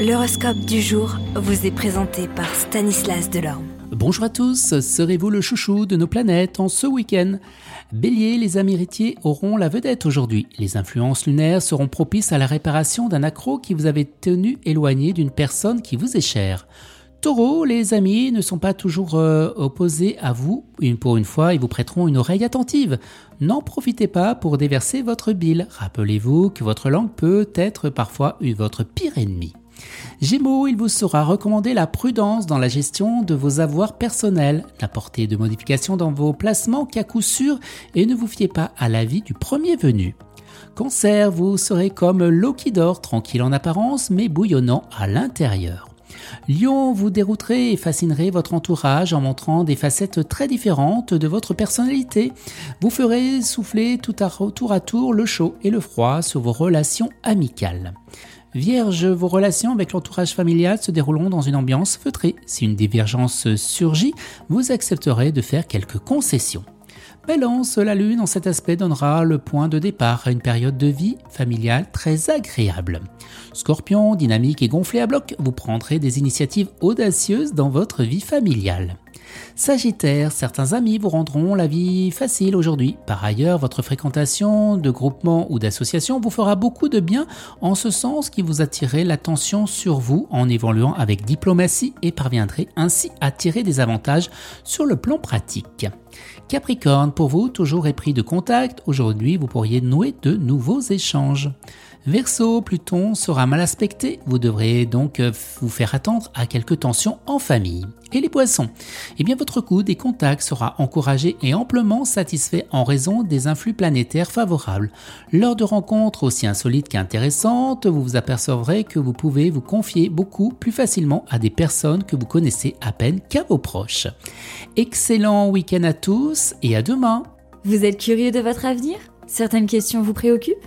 L'horoscope du jour vous est présenté par Stanislas Delorme. Bonjour à tous, serez-vous le chouchou de nos planètes en ce week-end? Bélier, les améritiers auront la vedette aujourd'hui. Les influences lunaires seront propices à la réparation d'un accro qui vous avait tenu éloigné d'une personne qui vous est chère. Taureau, les amis ne sont pas toujours euh, opposés à vous. Une pour une fois, ils vous prêteront une oreille attentive. N'en profitez pas pour déverser votre bile. Rappelez-vous que votre langue peut être parfois votre pire ennemi. Gémeaux, il vous sera recommandé la prudence dans la gestion de vos avoirs personnels. N'apportez de modifications dans vos placements qu'à coup sûr et ne vous fiez pas à l'avis du premier venu. Cancer, vous serez comme l'eau qui dort, tranquille en apparence mais bouillonnant à l'intérieur. Lion, vous dérouterez et fascinerez votre entourage en montrant des facettes très différentes de votre personnalité. Vous ferez souffler tout à, tour à tour le chaud et le froid sur vos relations amicales. Vierge, vos relations avec l'entourage familial se dérouleront dans une ambiance feutrée. Si une divergence surgit, vous accepterez de faire quelques concessions. Balance, la Lune en cet aspect donnera le point de départ à une période de vie familiale très agréable. Scorpion, dynamique et gonflé à bloc, vous prendrez des initiatives audacieuses dans votre vie familiale. Sagittaire, certains amis vous rendront la vie facile aujourd'hui. Par ailleurs, votre fréquentation de groupements ou d'associations vous fera beaucoup de bien en ce sens qui vous attirez l'attention sur vous en évoluant avec diplomatie et parviendrez ainsi à tirer des avantages sur le plan pratique. Capricorne, pour vous, toujours épris de contact, aujourd'hui vous pourriez nouer de nouveaux échanges. Verseau, Pluton sera mal aspecté, vous devrez donc euh, vous faire attendre à quelques tensions en famille. Et les poissons? Eh bien votre coup des contacts sera encouragé et amplement satisfait en raison des influx planétaires favorables. Lors de rencontres aussi insolites qu'intéressantes, vous vous apercevrez que vous pouvez vous confier beaucoup plus facilement à des personnes que vous connaissez à peine qu'à vos proches. Excellent week-end à tous et à demain Vous êtes curieux de votre avenir? Certaines questions vous préoccupent?